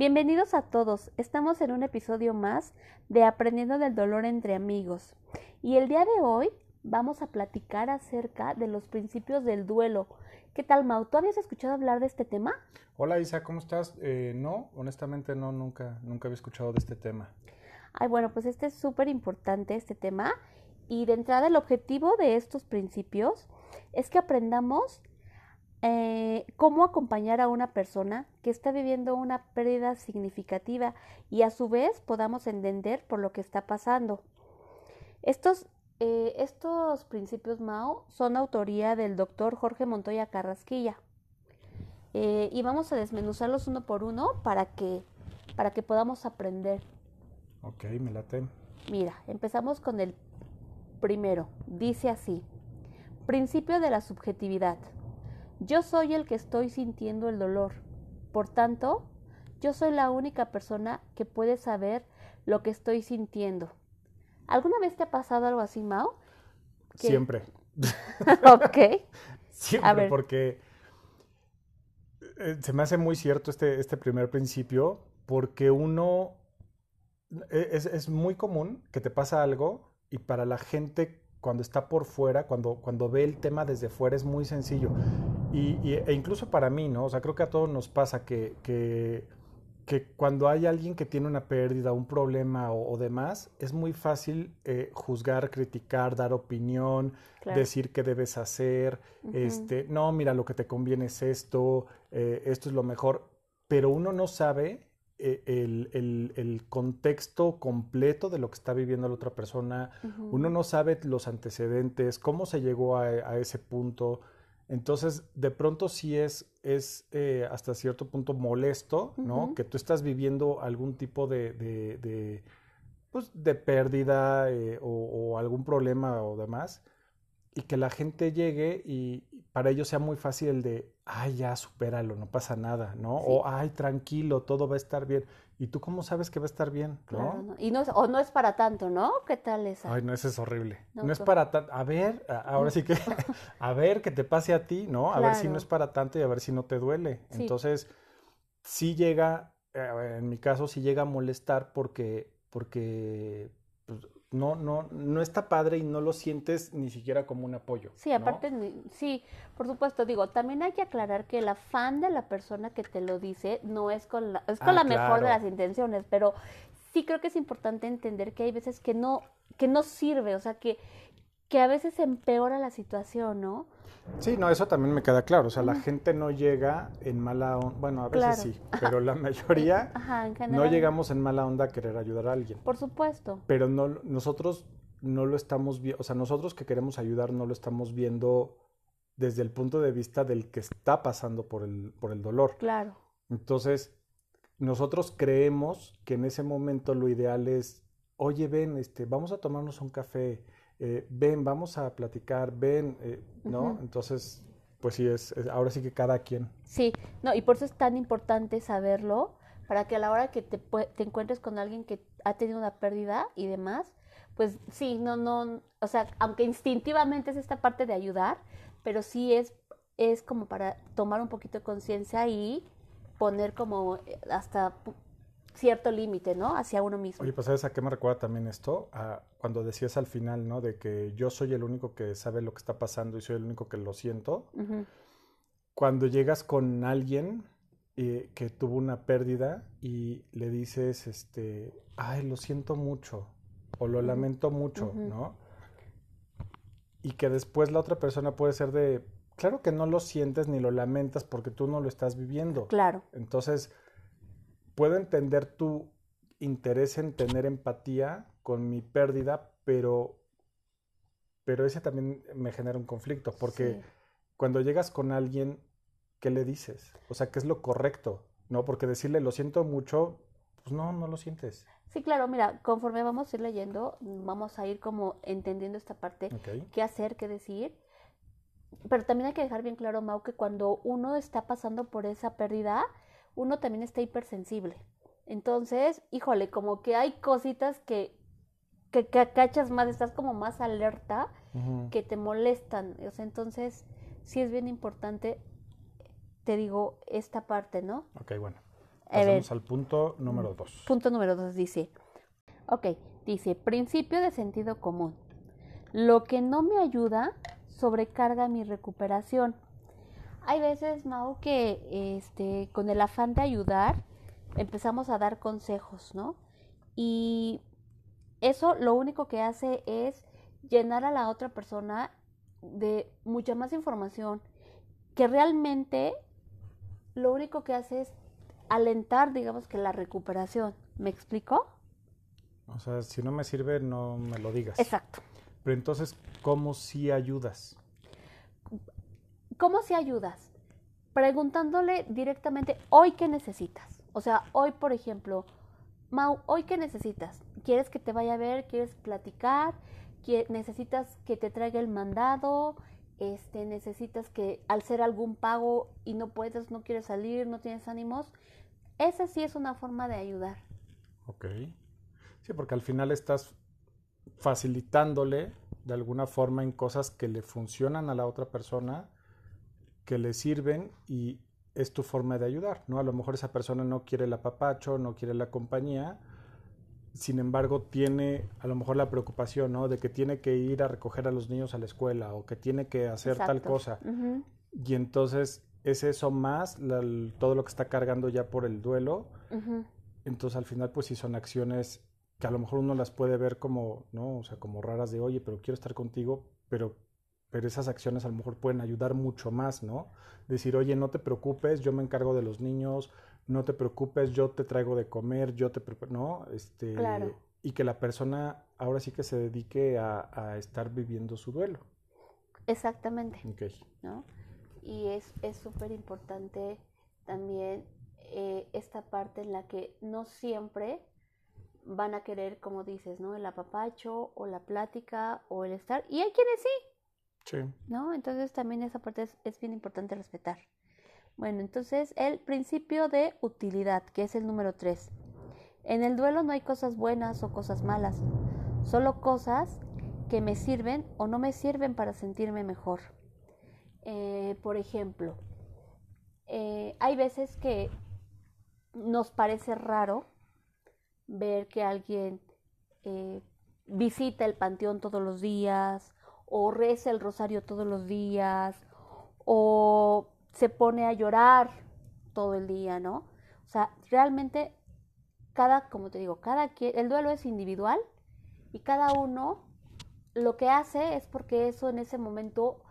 Bienvenidos a todos. Estamos en un episodio más de Aprendiendo del Dolor entre Amigos. Y el día de hoy vamos a platicar acerca de los principios del duelo. ¿Qué tal, Mau? ¿Tú habías escuchado hablar de este tema? Hola, Isa, ¿cómo estás? Eh, no, honestamente no, nunca, nunca había escuchado de este tema. Ay, bueno, pues este es súper importante, este tema. Y de entrada, el objetivo de estos principios es que aprendamos eh, cómo acompañar a una persona que está viviendo una pérdida significativa y a su vez podamos entender por lo que está pasando. Estos, eh, estos principios Mao son autoría del doctor Jorge Montoya Carrasquilla eh, y vamos a desmenuzarlos uno por uno para que, para que podamos aprender. Ok, me late. Mira, empezamos con el primero. Dice así, principio de la subjetividad. Yo soy el que estoy sintiendo el dolor. Por tanto, yo soy la única persona que puede saber lo que estoy sintiendo. ¿Alguna vez te ha pasado algo así, Mao? Siempre. ok. Siempre, porque eh, se me hace muy cierto este, este primer principio, porque uno e, es, es, muy común que te pasa algo y para la gente cuando está por fuera, cuando, cuando ve el tema desde fuera es muy sencillo. Y, e incluso para mí, ¿no? O sea, creo que a todos nos pasa que, que, que cuando hay alguien que tiene una pérdida, un problema o, demás, es muy fácil eh, juzgar, criticar, dar opinión, decir qué debes hacer, este, no, mira, lo que te conviene es esto, eh, esto es lo mejor, pero uno no sabe eh, el, el, el, contexto completo de lo que está viviendo la otra persona, uno no sabe los antecedentes, cómo se llegó a, a ese punto. Entonces, de pronto sí es, es eh, hasta cierto punto molesto, ¿no? Que tú estás viviendo algún tipo de, de, de pues, de pérdida eh, o, algún problema o demás, y que la gente llegue y para ellos sea muy fácil el de, ay, ya, supéralo, no pasa nada, ¿no? O, ay, tranquilo, todo va a estar bien. ¿Y tú cómo sabes que va a estar bien? ¿no? Y no es, o no es para tanto, ¿no? ¿Qué tal esa? Ay, no, eso es horrible. No, es para tanto. A ver, ahora sí que, a ver que te pase a ti, ¿no? A ver si no es para tanto y a ver si no te duele. Entonces, sí llega, eh, en mi caso, sí llega a molestar porque, porque pues, no, no, no está padre y no lo sientes ni siquiera como un apoyo. Sí, aparte, sí, por supuesto, digo, también hay que aclarar que el afán de la persona que te lo dice no es con la, es con ah, la mejor de las intenciones, pero sí creo que es importante entender que hay veces que no, que no sirve, o sea, que, que a veces empeora la situación, ¿no? Sí, no, eso también me queda claro. O sea, la gente no llega en mala onda. Bueno, a veces sí, pero la mayoría no llegamos en mala onda a querer ayudar a alguien. Por supuesto. Pero no, nosotros no lo estamos viendo, o sea, nosotros que queremos ayudar no lo estamos viendo desde el punto de vista del que está pasando por el, por el dolor. Claro. Entonces, nosotros creemos que en ese momento lo ideal es, oye, ven, este, vamos a tomarnos un café eh, ven, vamos a platicar, ven, eh, ¿no? Entonces, pues sí, es, ahora sí que cada quien. Sí, no, y por eso es tan importante saberlo, para que a la hora que te, te encuentres con alguien que ha tenido una pérdida y demás, pues sí, no, no, o sea, aunque instintivamente es esta parte de ayudar, pero sí es, es como para tomar un poquito de conciencia y poner como eh, hasta cierto límite, ¿no? Hacia uno mismo. Oye, pues ¿sabes a qué me recuerda también esto? A cuando decías al final, ¿no? De que yo soy el único que sabe lo que está pasando y soy el único que lo siento. Cuando llegas con alguien eh, que tuvo una pérdida y le dices, este, ay, lo siento mucho o lo lamento mucho, ¿no? Y que después la otra persona puede ser de, claro que no lo sientes ni lo lamentas porque tú no lo estás viviendo. Claro. Entonces, puedo entender tu interés en tener empatía con mi pérdida, pero, pero ese también me genera un conflicto, porque cuando llegas con alguien, ¿qué le dices? O sea, ¿qué es lo correcto? ¿No? Porque decirle lo siento mucho, pues no, no lo sientes. Sí, claro, mira, conforme vamos a ir leyendo, vamos a ir como entendiendo esta parte, qué hacer, qué decir. Pero también hay que dejar bien claro, Mau, que cuando uno está pasando por esa pérdida, uno también está hipersensible. Entonces, híjole, como que hay cositas que, que, cachas más, estás como más alerta, que te molestan. O sea, entonces, sí es bien importante, te digo, esta parte, ¿no? Ok, bueno. Pasamos al punto número dos. Punto número dos dice, ok, dice, principio de sentido común. Lo que no me ayuda sobrecarga mi recuperación. Hay veces, Mau, que este, con el afán de ayudar empezamos a dar consejos, ¿no? Y eso lo único que hace es llenar a la otra persona de mucha más información que realmente lo único que hace es alentar, digamos que la recuperación. ¿Me explico? O sea, si no me sirve, no me lo digas. Exacto. Pero entonces, ¿cómo si ayudas? ¿Cómo si ayudas? Preguntándole directamente, ¿hoy qué necesitas? O sea, hoy, por ejemplo, Mau, ¿hoy qué necesitas? ¿Quieres que te vaya a ver? ¿Quieres platicar? ¿Necesitas que te traiga el mandado? Este, necesitas que al ser algún pago y no puedes, no quieres salir, no tienes ánimos, esa sí es una forma de ayudar. Ok. Sí, porque al final estás facilitándole de alguna forma en cosas que le funcionan a la otra persona, que le sirven y es tu forma de ayudar, ¿no? A lo mejor esa persona no quiere el apapacho, no quiere la compañía, sin embargo tiene a lo mejor la preocupación, ¿no? De que tiene que ir a recoger a los niños a la escuela o que tiene que hacer tal cosa. Y entonces es eso más todo lo que está cargando ya por el duelo. Entonces al final pues sí son acciones que a lo mejor uno las puede ver como, ¿no? O sea, como raras de, oye, pero quiero estar contigo, pero, pero esas acciones a lo mejor pueden ayudar mucho más, ¿no? Decir, oye, no te preocupes, yo me encargo de los niños, no te preocupes, yo te traigo de comer, yo te preparo, ¿no? Este, Y que la persona ahora sí que se dedique a, a estar viviendo su duelo. Exactamente. Okay. ¿no? y es súper importante también eh, esta parte en la que no siempre van a querer, como dices, ¿no? El apapacho o la plática o el estar. Y hay quienes sí. ¿No? Entonces también esa parte es, bien importante respetar. Bueno, entonces el principio de utilidad, que es el número tres. En el duelo no hay cosas buenas o cosas malas, solo cosas que me sirven o no me sirven para sentirme mejor. Eh, por ejemplo, eh, hay veces que nos parece raro ver que alguien eh, visita el panteón todos los días o reza el rosario todos los días o se pone a llorar todo el día, ¿no? O sea, realmente cada, como te digo, cada quien, el duelo es individual y cada uno lo que hace es porque eso en ese momento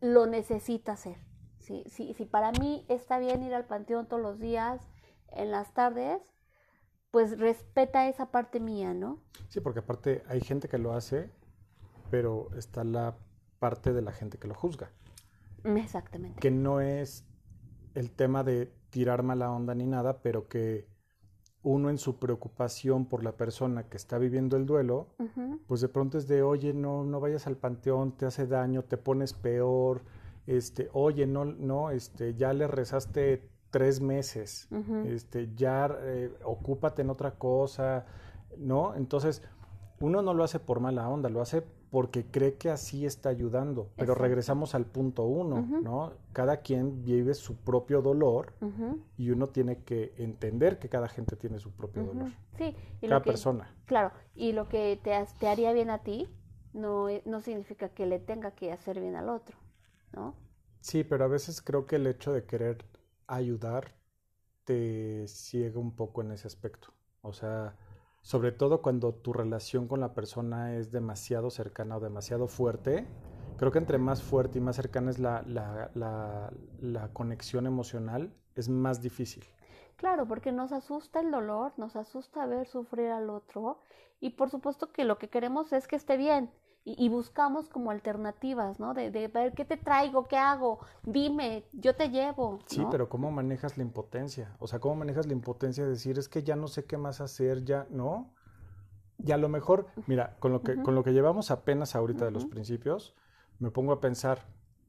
lo necesita hacer. Si, si para mí está bien ir al panteón todos los días, en las tardes, pues respeta esa parte mía, ¿no? Sí, porque aparte hay gente que lo hace, pero está la parte de la gente que lo juzga. Exactamente. Que no es el tema de tirar mala onda ni nada, pero que uno en su preocupación por la persona que está viviendo el duelo, pues de pronto es de, oye, no, no vayas al panteón, te hace daño, te pones peor, este, oye, no, no, este, ya le rezaste tres meses, este, ya eh, ocúpate en otra cosa, ¿no? Entonces, uno no lo hace por mala onda, lo hace porque cree que así está ayudando. Pero regresamos al punto uno, ¿no? Cada quien vive su propio dolor y uno tiene que entender que cada gente tiene su propio dolor. Sí, y cada persona. Claro, y lo que te, te haría bien a ti no, e, no significa que le tenga que hacer bien al otro, ¿no? Sí, pero a veces creo que el hecho de querer ayudar te ciega un poco en ese aspecto. O sea, sobre todo cuando tu relación con la persona es demasiado cercana o demasiado fuerte, creo que entre más fuerte y más cercana es la, la, la, conexión emocional, es más difícil. Claro, porque nos asusta el dolor, nos asusta ver sufrir al otro y por supuesto que lo que queremos es que esté bien y, buscamos como alternativas, ¿no? De, de, ver qué te traigo, qué hago, dime, yo te llevo. Sí, pero ¿cómo manejas la impotencia? O sea, ¿cómo manejas la impotencia de decir, es que ya no sé qué más hacer, ya, ¿no? Y a lo mejor, mira, con lo que, con lo que llevamos apenas ahorita de los principios, me pongo a pensar,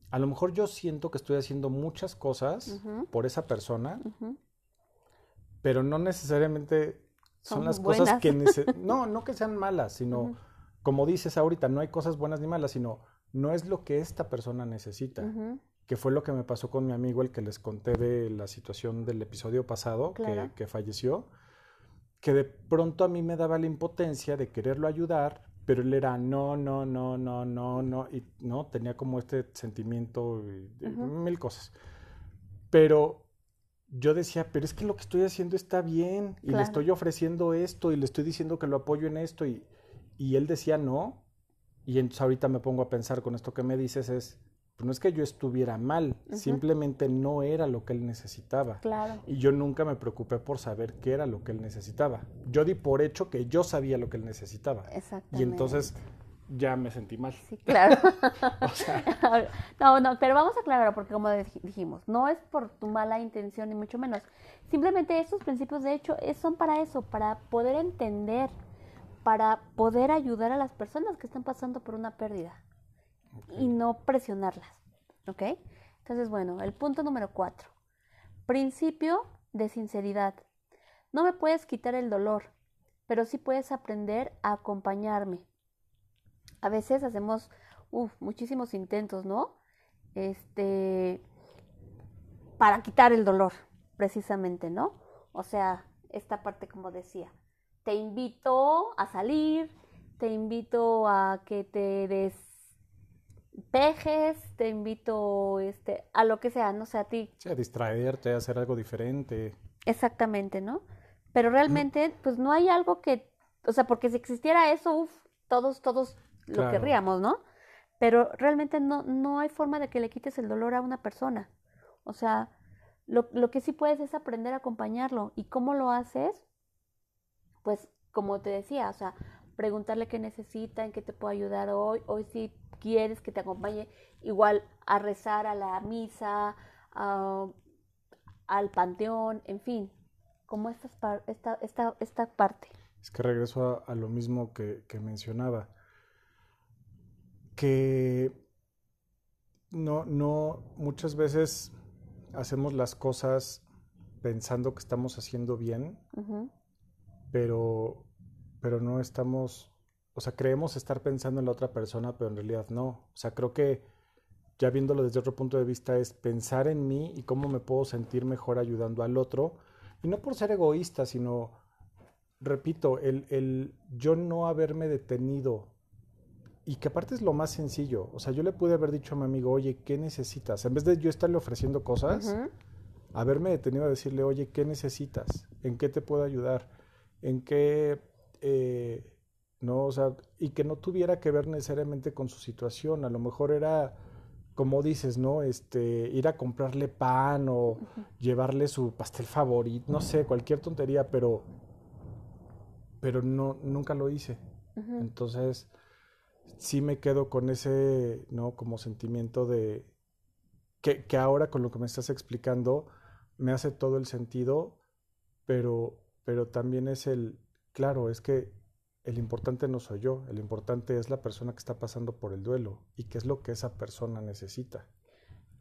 a lo mejor yo siento que estoy haciendo muchas cosas por esa persona, pero no necesariamente son, las cosas que... no, no que sean malas, sino como dices ahorita, no hay cosas buenas ni malas, sino no es lo que esta persona necesita. que fue lo que me pasó con mi amigo, el que les conté de la situación del episodio pasado, Claro. que, que falleció, que de pronto a mí me daba la impotencia de quererlo ayudar, pero él era no, no, no, no, no, no, y no, tenía como este sentimiento y mil cosas. Pero yo decía, pero es que lo que estoy haciendo está bien, y le estoy ofreciendo esto, y le estoy diciendo que lo apoyo en esto, y, y él decía no, y entonces ahorita me pongo a pensar con esto que me dices es, pues no es que yo estuviera mal, simplemente no era lo que él necesitaba. Claro. Y yo nunca me preocupé por saber qué era lo que él necesitaba. Yo di por hecho que yo sabía lo que él necesitaba. Exactamente. Y entonces ya me sentí mal. Sí, claro. O sea, no, no, pero vamos a aclarar porque como dij- dijimos, no es por tu mala intención ni mucho menos. Simplemente estos principios de hecho son para eso, para poder entender, para poder ayudar a las personas que están pasando por una pérdida y no presionarlas, ¿ok? Entonces, bueno, el punto número cuatro. Principio de sinceridad. No me puedes quitar el dolor, pero sí puedes aprender a acompañarme. A veces hacemos uf, muchísimos intentos, ¿no? Este, para quitar el dolor, precisamente, ¿no? O sea, esta parte como decía, te invito a salir, te invito a que te despejes, te invito este, a lo que sea, no sé, a ti sí, a distraerte, a hacer algo diferente. Exactamente, ¿no? Pero realmente, pues no hay algo que, o sea, porque si existiera eso, uf, todos, todos lo Claro. querríamos, ¿no? Pero realmente no, no hay forma de que le quites el dolor a una persona. O sea, lo, lo que sí puedes es aprender a acompañarlo. ¿Y cómo lo haces? Pues, como te decía, o sea, preguntarle qué necesita, en qué te puedo ayudar hoy, hoy si quieres que te acompañe igual a rezar a la misa, a- al panteón, en fin, como estas par- esta, esta, esta parte. Es que regreso a, a lo mismo que, que mencionaba. Que no, no, muchas veces hacemos las cosas pensando que estamos haciendo bien, pero, pero no estamos, o sea, creemos estar pensando en la otra persona, pero en realidad no. O sea, creo que ya viéndolo desde otro punto de vista es pensar en mí y cómo me puedo sentir mejor ayudando al otro. Y no por ser egoísta, sino, repito, el, el yo no haberme detenido. Y que aparte es lo más sencillo. O sea, yo le pude haber dicho a mi amigo, oye, ¿qué necesitas? En vez de yo estarle ofreciendo cosas, ujú, haberme detenido a decirle, oye, ¿qué necesitas? ¿En qué te puedo ayudar? ¿En qué, eh, no, o sea, y que no tuviera que ver necesariamente con su situación, a lo mejor era, como dices, ¿no? Este, ir a comprarle pan o llevarle su pastel favorito, no sé, cualquier tontería, pero, pero no, nunca lo hice. Entonces, sí me quedo con ese, ¿no? Como sentimiento de que, que ahora con lo que me estás explicando me hace todo el sentido, pero, pero también es el, claro, es que el importante no soy yo, el importante es la persona que está pasando por el duelo y qué es lo que esa persona necesita.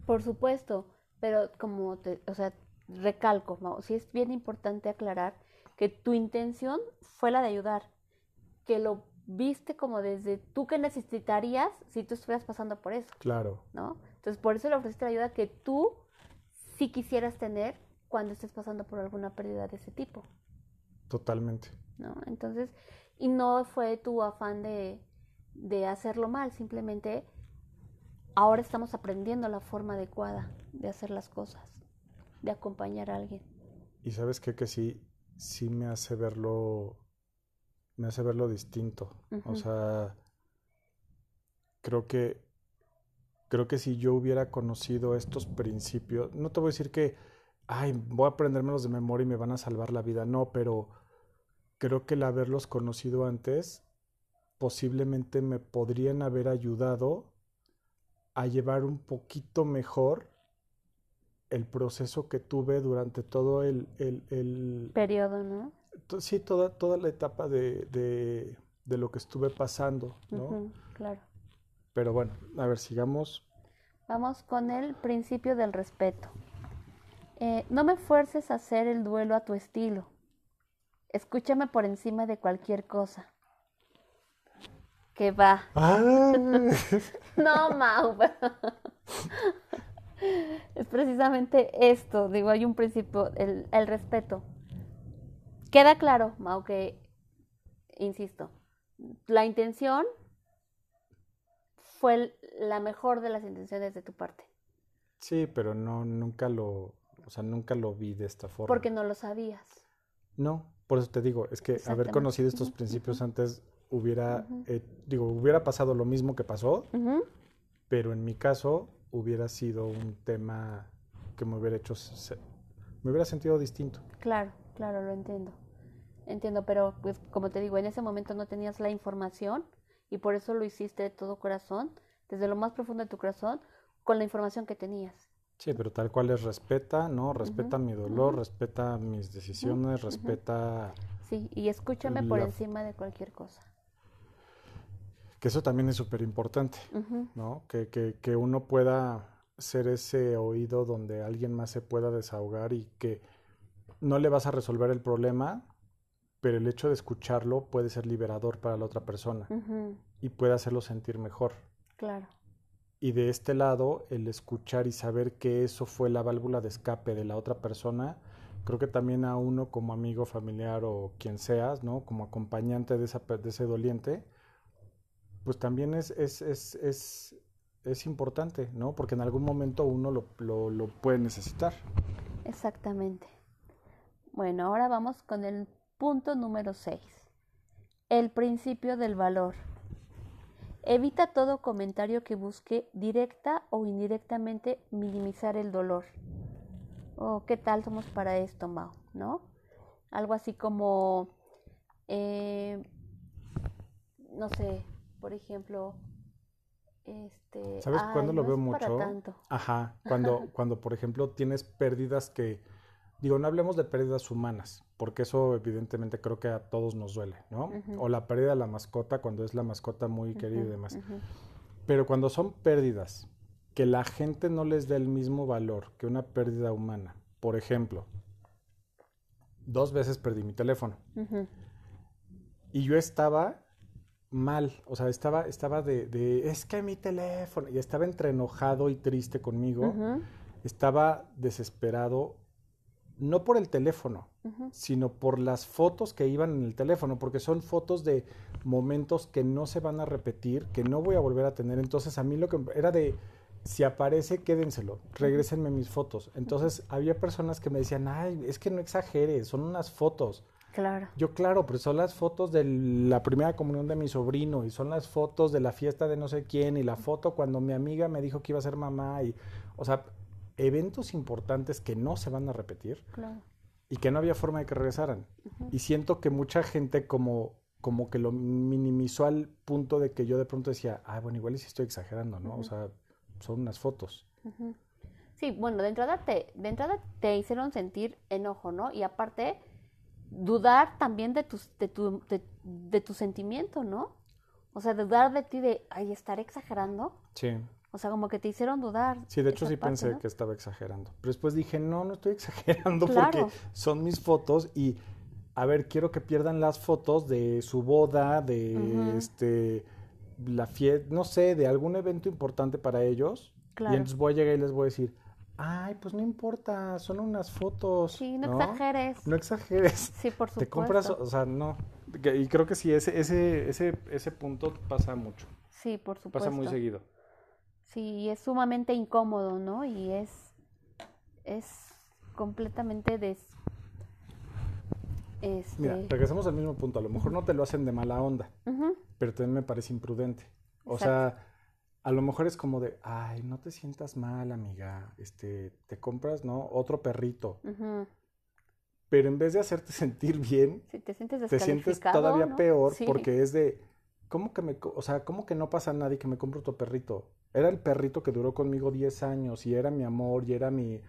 Por supuesto, pero como te, o sea, recalco, Mau, sí es bien importante aclarar que tu intención fue la de ayudar, que lo viste como desde tú que necesitarías si tú estuvieras pasando por eso, Claro, ¿no? Entonces por eso le ofreciste la ayuda que tú sí quisieras tener cuando estés pasando por alguna pérdida de ese tipo, totalmente. ¿no? Entonces, y no fue tu afán de, de hacerlo mal, simplemente ahora estamos aprendiendo la forma adecuada de hacer las cosas, de acompañar a alguien. Y sabes qué, que sí, sí me hace verlo, me hace verlo distinto. O sea, creo que, creo que si yo hubiera conocido estos principios, no te voy a decir que, ay, voy a aprendérmelos de memoria y me van a salvar la vida, no, pero creo que el haberlos conocido antes posiblemente me podrían haber ayudado a llevar un poquito mejor el proceso que tuve durante todo el, el, el- Periodo, ¿no? sí, toda, toda la etapa de, de, de lo que estuve pasando, ¿no? Claro. Pero bueno, a ver, sigamos. Vamos con el principio del respeto. Eh, no me fuerces a hacer el duelo a tu estilo. Escúchame por encima de cualquier cosa. Que va. Ah, No, Mau. precisamente esto, digo, hay un principio, el, el respeto. Queda claro, Mau, que, insisto, la intención fue la mejor de las intenciones de tu parte. Sí, pero no, nunca lo, o sea, nunca lo vi de esta forma. Porque no lo sabías. No, por eso te digo, es que haber conocido estos principios antes hubiera, eh, digo, hubiera pasado lo mismo que pasó, pero en mi caso hubiera sido un tema que me hubiera hecho, me hubiera sentido distinto. Claro, claro, lo entiendo. Entiendo, pero pues como te digo, en ese momento no tenías la información y por eso lo hiciste de todo corazón, desde lo más profundo de tu corazón, con la información que tenías. Sí, pero tal cual es respeta, ¿no? Respeta mi dolor, respeta mis decisiones, respeta... Sí, y escúchame por encima de cualquier cosa. Que eso también es súper importante, ¿no? Que, que, que uno pueda ser ese oído donde alguien más se pueda desahogar y que no le vas a resolver el problema, pero el hecho de escucharlo puede ser liberador para la otra persona y puede hacerlo sentir mejor. Claro. Y de este lado, el escuchar y saber que eso fue la válvula de escape de la otra persona, creo que también a uno como amigo, familiar o quien seas, ¿no? Como acompañante de, esa, de ese doliente, pues también es, es, es, es, es importante, ¿no? Porque en algún momento uno lo, lo, puede necesitar. Exactamente. Bueno, ahora vamos con el Punto número 6. El principio del valor. Evita todo comentario que busque directa o indirectamente minimizar el dolor. ¿O oh, qué tal somos para esto, Mao? ¿No? Algo así como, eh, no sé, por ejemplo, este... ¿Sabes cuándo lo veo mucho? Ajá, cuando, cuando por ejemplo tienes pérdidas que Digo, no hablemos de pérdidas humanas, porque eso evidentemente creo que a todos nos duele, ¿no? O la pérdida de la mascota cuando es la mascota muy querida y demás. Pero cuando son pérdidas que la gente no les da el mismo valor que una pérdida humana, por ejemplo, dos veces perdí mi teléfono. Y yo estaba mal, o sea, estaba, estaba de, de, es que mi teléfono, y estaba entre enojado y triste conmigo, estaba desesperado no por el teléfono, sino por las fotos que iban en el teléfono, porque son fotos de momentos que no se van a repetir, que no voy a volver a tener. Entonces a mí lo que era de, si aparece, quédenselo, regrésenme mis fotos. Entonces había personas que me decían, ay, es que no exageres, son unas fotos. Claro. Yo, claro, pero son las fotos de la primera comunión de mi sobrino y son las fotos de la fiesta de no sé quién y la foto cuando mi amiga me dijo que iba a ser mamá y, o sea, eventos importantes que no se van a repetir y que no había forma de que regresaran. Y siento que mucha gente como, como que lo minimizó al punto de que yo de pronto decía, ah, bueno, igual sí estoy exagerando, ¿no? O sea, son unas fotos. Sí, bueno, de entrada, te, de entrada te hicieron sentir enojo, ¿no? Y aparte, dudar también de, tus, de, tu, de, tu sentimiento, ¿no? O sea, dudar de ti de, ay, estar exagerando. Sí. O sea, como que te hicieron dudar. Sí, de hecho sí pensé que estaba exagerando. Pero después dije, no, no estoy exagerando porque son mis fotos y, a ver, quiero que pierdan las fotos de su boda, de este, la fiesta, no sé, de algún evento importante para ellos. Claro. Y entonces voy a llegar y les voy a decir, ay, pues no importa, son unas fotos. Sí, no, exageres. No exageres. Sí, por supuesto. Te compras, o sea, no. Y creo que sí, ese, ese, ese, ese punto pasa mucho. Sí, por supuesto. Pasa muy seguido. Sí, es sumamente incómodo, ¿no? Y es, es completamente des... Este... Mira, regresamos al mismo punto. A lo mejor no te lo hacen de mala onda, pero también me parece imprudente. O sea, a lo mejor es como de, ay, no te sientas mal, amiga. Este, te compras, ¿no? Otro perrito. Pero en vez de hacerte sentir bien, te sientes, te sientes todavía peor porque es de, ¿cómo que me, o sea, cómo que no pasa nada y que me compro otro perrito? Era el perrito que duró conmigo 10 años y era mi amor y era mi...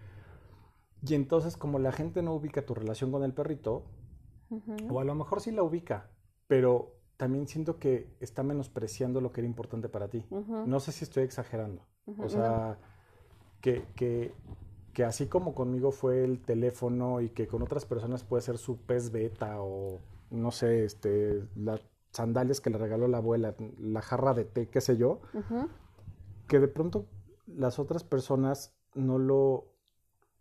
Y entonces como la gente no ubica tu relación con el perrito, o a lo mejor sí la ubica, pero también siento que está menospreciando lo que era importante para ti. No sé si estoy exagerando. O sea, que, que, que, así como conmigo fue el teléfono y que con otras personas puede ser su pez beta o no sé, este, las sandalias que le regaló la abuela, la jarra de té, qué sé yo, que de pronto las otras personas no lo,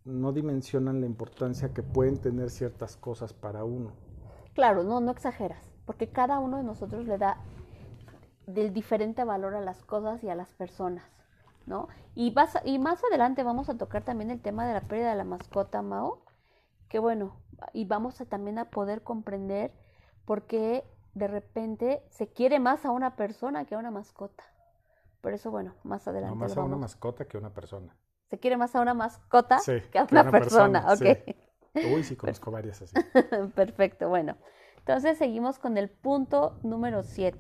no dimensionan la importancia que pueden tener ciertas cosas para uno. Claro, no, no exageras, porque cada uno de nosotros le da del diferente valor a las cosas y a las personas, ¿no? Y, vas, y más adelante vamos a tocar también el tema de la pérdida de la mascota, Mao, que bueno, y vamos a también a poder comprender por qué de repente se quiere más a una persona que a una mascota. Por eso, bueno, más adelante. No, más a una mascota que a una persona. Se quiere más a una mascota que a una, persona, ok. Uy, sí, conozco varias así. Perfecto, bueno. Entonces seguimos con el punto número 7.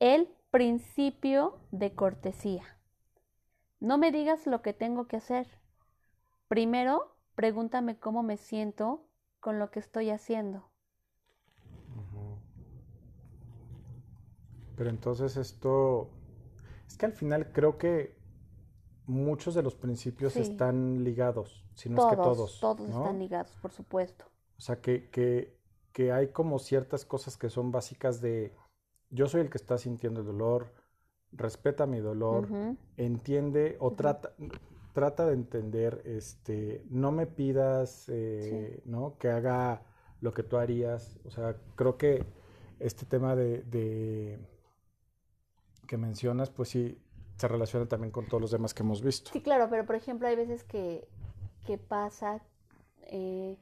El principio de cortesía. No me digas lo que tengo que hacer. Primero, pregúntame cómo me siento con lo que estoy haciendo. Pero entonces esto, es que al final creo que muchos de los principios están ligados, si no es que todos. Todos están ligados, por supuesto. O sea, que, que, que hay como ciertas cosas que son básicas de, yo soy el que está sintiendo el dolor, respeta mi dolor, entiende o trata, trata de entender, este, no me pidas, eh, ¿no? Que haga lo que tú harías. O sea, creo que este tema de, de que mencionas, pues sí, se relaciona también con todos los demás que hemos visto. Sí, claro, pero por ejemplo hay veces que, que pasa eh,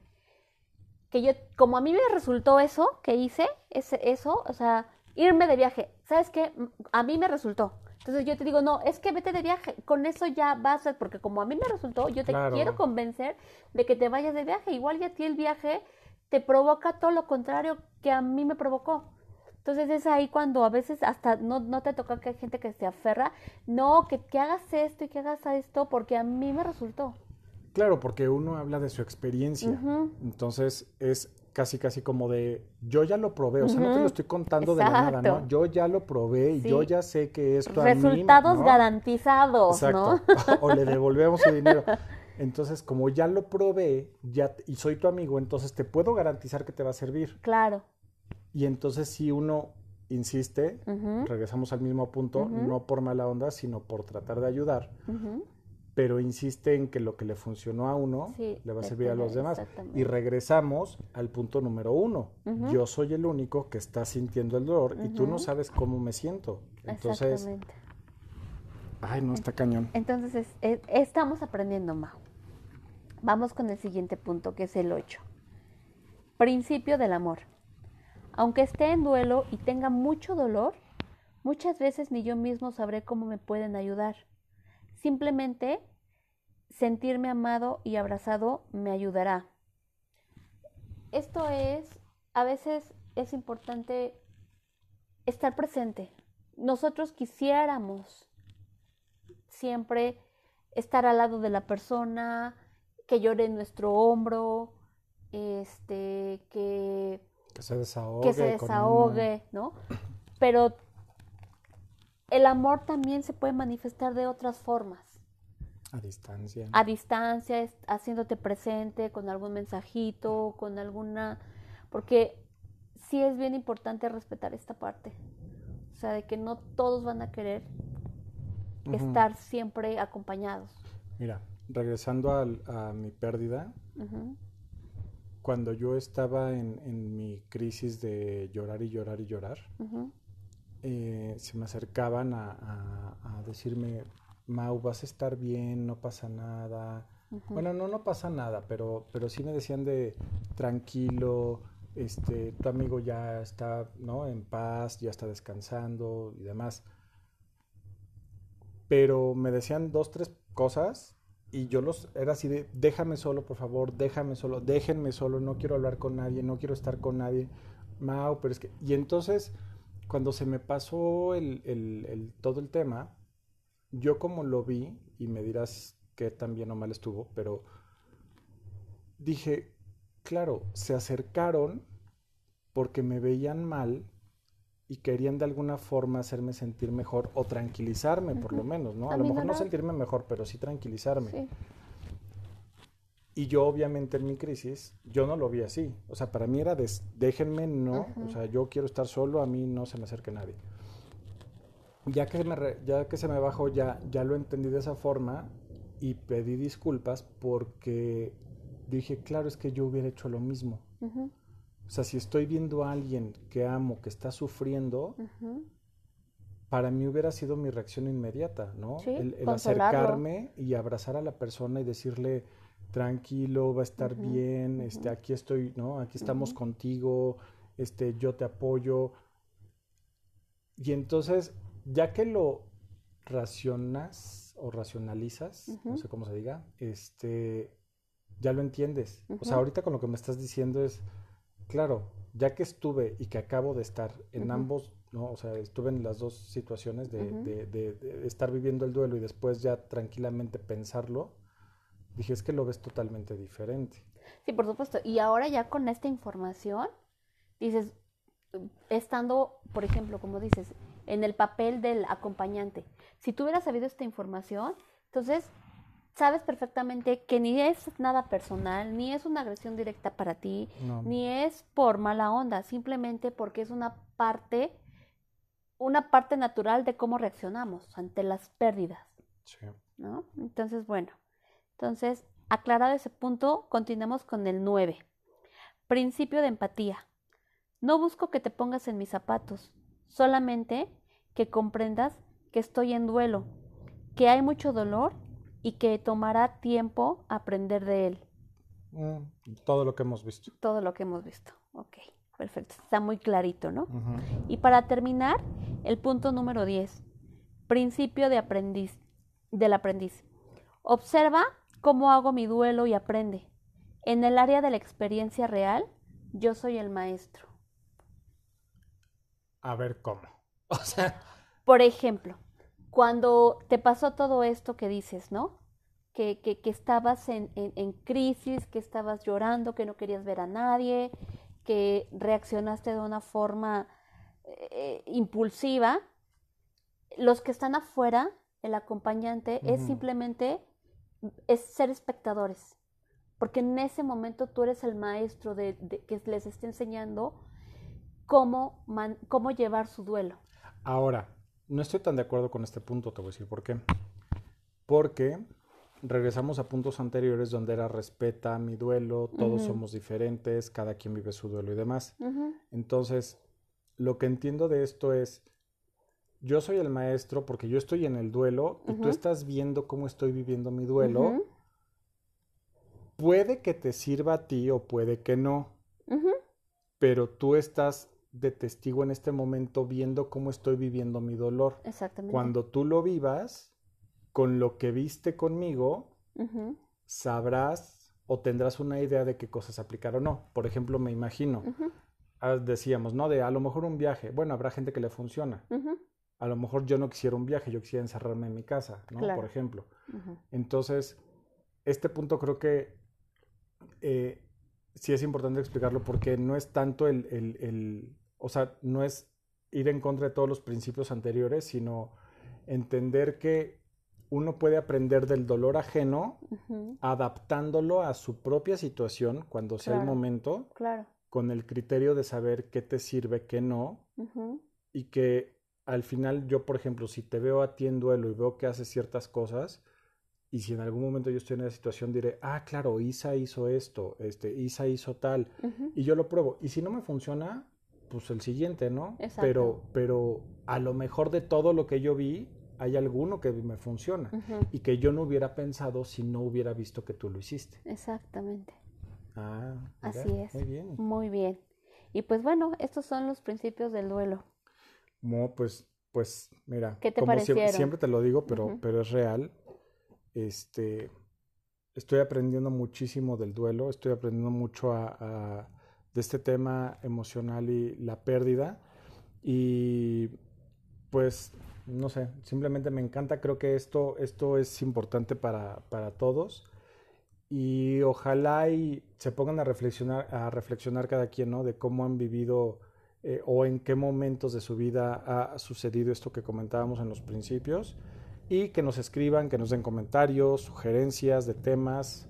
que yo, como a mí me resultó eso que hice, ese, eso, o sea, irme de viaje, ¿sabes qué? A mí me resultó. Entonces yo te digo, no, es que vete de viaje, con eso ya vas, a, porque como a mí me resultó, yo te quiero convencer de que te vayas de viaje. Igual ya a ti el viaje te provoca todo lo contrario que a mí me provocó. Entonces es ahí cuando a veces hasta no, no te toca que hay gente que se aferra, no, que, que hagas esto y que hagas esto porque a mí me resultó. Claro, porque uno habla de su experiencia. Entonces es casi casi como de yo ya lo probé, o sea, no te lo estoy contando de la nada, ¿no? Yo ya lo probé y yo ya sé que esto Resultados a mí, garantizados, ¿no? o le devolvemos su dinero. Entonces, como ya lo probé ya, y soy tu amigo, entonces te puedo garantizar que te va a servir. Claro. Y entonces si uno insiste, regresamos al mismo punto, no por mala onda, sino por tratar de ayudar, pero insiste en que lo que le funcionó a uno le va a servir a los demás. Y regresamos al punto número uno. Yo soy el único que está sintiendo el dolor y tú no sabes cómo me siento. Entonces, ay, no está cañón. Entonces, estamos aprendiendo, Mau. Vamos con el siguiente punto, que es el 8. Principio del amor. Aunque esté en duelo y tenga mucho dolor, muchas veces ni yo mismo sabré cómo me pueden ayudar. Simplemente sentirme amado y abrazado me ayudará. Esto es, a veces es importante estar presente. Nosotros quisiéramos siempre estar al lado de la persona, que llore en nuestro hombro, este, que que se desahogue. Que se desahogue, ¿no? Pero el amor también se puede manifestar de otras formas. A distancia. A distancia, haciéndote presente con algún mensajito, con alguna... Porque sí es bien importante respetar esta parte. O sea, de que no todos van a querer estar siempre acompañados. Mira, regresando a, mi pérdida, cuando yo estaba en, mi crisis de llorar y llorar y llorar, eh, se me acercaban a, decirme, Mau, vas a estar bien, no pasa nada. Bueno, no, no pasa nada, pero, pero sí me decían de tranquilo, este, tu amigo ya está ¿no? en paz, ya está descansando y demás. Pero me decían dos, tres cosas y yo los era así de déjame solo por favor déjame solo déjenme solo no quiero hablar con nadie no quiero estar con nadie. Mao pero es que y entonces cuando se me pasó el, el, todo el tema yo como lo vi y me dirás que tan bien o mal estuvo pero dije claro se acercaron porque me veían mal y querían de alguna forma hacerme sentir mejor o tranquilizarme por lo menos, ¿no? A, lo mejor no sentirme mejor, pero sí tranquilizarme. Y yo obviamente en mi crisis, yo no lo vi así. O sea, para mí era de, déjenme, no, o sea, yo quiero estar solo, a mí no se me acerque nadie. Ya que, me, ya que se me bajó, ya, ya lo entendí de esa forma y pedí disculpas porque dije, claro, es que yo hubiera hecho lo mismo. O sea, si estoy viendo a alguien que amo, que está sufriendo, para mí hubiera sido mi reacción inmediata, ¿no? el, acercarme y abrazar a la persona y decirle, tranquilo, va a estar bien, este, aquí estoy, ¿no? Aquí estamos contigo, este, yo te apoyo. Y entonces, ya que lo racionas o racionalizas, no sé cómo se diga, este, ya lo entiendes. O sea, ahorita con lo que me estás diciendo es, claro, ya que estuve y que acabo de estar en ambos, ¿no? O sea, estuve en las dos situaciones de, estar viviendo el duelo y después ya tranquilamente pensarlo, dije, es que lo ves totalmente diferente. Sí, por supuesto. Y ahora ya con esta información, dices, estando, por ejemplo, como dices, en el papel del acompañante, si tú hubieras sabido esta información, entonces sabes perfectamente que ni es nada personal, ni es una agresión directa para ti, ni es por mala onda, simplemente porque es una parte, una parte natural de cómo reaccionamos ante las pérdidas. Sí. ¿No? Entonces, bueno, entonces, aclarado ese punto, continuamos con el 9. Principio de empatía. No busco que te pongas en mis zapatos, solamente que comprendas que estoy en duelo, que hay mucho dolor y que tomará tiempo aprender de él. Mm, todo lo que hemos visto. Todo lo que hemos visto. Ok, perfecto. Está muy clarito, ¿no? Y para terminar, el punto número 10. Principio de aprendiz, del aprendiz. Observa cómo hago mi duelo y aprende. En el área de la experiencia real, yo soy el maestro. A ver cómo. O sea. Por ejemplo, cuando te pasó todo esto que dices, ¿no? Que, que, estabas en, en, crisis, que estabas llorando, que no querías ver a nadie, que reaccionaste de una forma eh, impulsiva, los que están afuera, el acompañante, es simplemente es ser espectadores, porque en ese momento tú eres el maestro de, que les está enseñando cómo, cómo llevar su duelo. Ahora, no estoy tan de acuerdo con este punto, te voy a decir por qué. Porque regresamos a puntos anteriores donde era respeta mi duelo, todos somos diferentes, cada quien vive su duelo y demás. Entonces, lo que entiendo de esto es, yo soy el maestro porque yo estoy en el duelo y tú estás viendo cómo estoy viviendo mi duelo. Puede que te sirva a ti o puede que no, pero tú estás de testigo en este momento viendo cómo estoy viviendo mi dolor. Exactamente. Cuando tú lo vivas, con lo que viste conmigo, sabrás o tendrás una idea de qué cosas aplicar o no. Por ejemplo, me imagino, ah, decíamos, ¿no? De a lo mejor un viaje, bueno, habrá gente que le funciona. A lo mejor yo no quisiera un viaje, yo quisiera encerrarme en mi casa, ¿no? Por ejemplo. Entonces, este punto creo que eh, sí es importante explicarlo porque no es tanto el, el o sea, no es ir en contra de todos los principios anteriores, sino entender que uno puede aprender del dolor ajeno, adaptándolo a su propia situación cuando sea el momento, con el criterio de saber qué te sirve, qué no, y que al final yo, por ejemplo, si te veo a ti en duelo y veo que haces ciertas cosas, y si en algún momento yo estoy en esa situación, diré, ah, claro, Isa hizo esto, este, Isa hizo tal, y yo lo pruebo. Y si no me funciona, pues el siguiente, ¿no? Exacto. Pero, pero a lo mejor de todo lo que yo vi, hay alguno que me funciona y que yo no hubiera pensado si no hubiera visto que tú lo hiciste. Exactamente. Ah, así es. Muy bien. Muy bien. Y pues bueno, estos son los principios del duelo. No, pues, pues, mira, ¿Qué te como siempre, te lo digo, pero, pero es real. Este, estoy aprendiendo muchísimo del duelo, estoy aprendiendo mucho a de este tema emocional y la pérdida. Y pues, no sé, simplemente me encanta, creo que esto, esto es importante para, todos. Y ojalá y se pongan a reflexionar, a reflexionar cada quien, ¿no? De cómo han vivido eh, o en qué momentos de su vida ha sucedido esto que comentábamos en los principios. Y que nos escriban, que nos den comentarios, sugerencias de temas.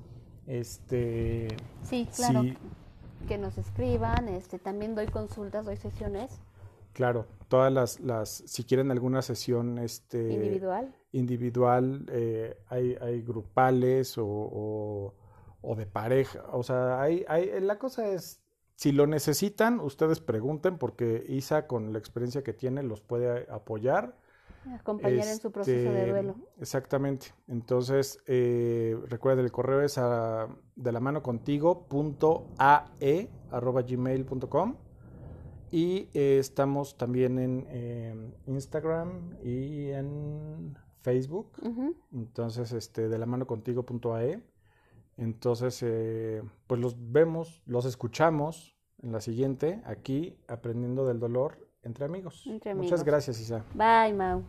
Este, sí, claro que nos escriban, este, también doy consultas, doy sesiones Claro, todas las, las, si quieren alguna sesión este, Individual. individual, eh, hay, hay grupales o, o, o de pareja, o sea, hay, hay, la cosa es, si lo necesitan, ustedes pregunten porque Isa con la experiencia que tiene los puede apoyar. Acompañar en su proceso de Este, duelo. Exactamente. Entonces, eh, recuerden, el correo es a, de la mano contigo punto ae arroba gmail.com y eh, estamos también en eh, Instagram y en Facebook. Entonces, este, de la mano contigo punto ae. Entonces, eh, pues los vemos, los escuchamos en la siguiente, aquí, aprendiendo del dolor entre amigos. Entre Muchas amigos. gracias, Isa. Bye, Mau.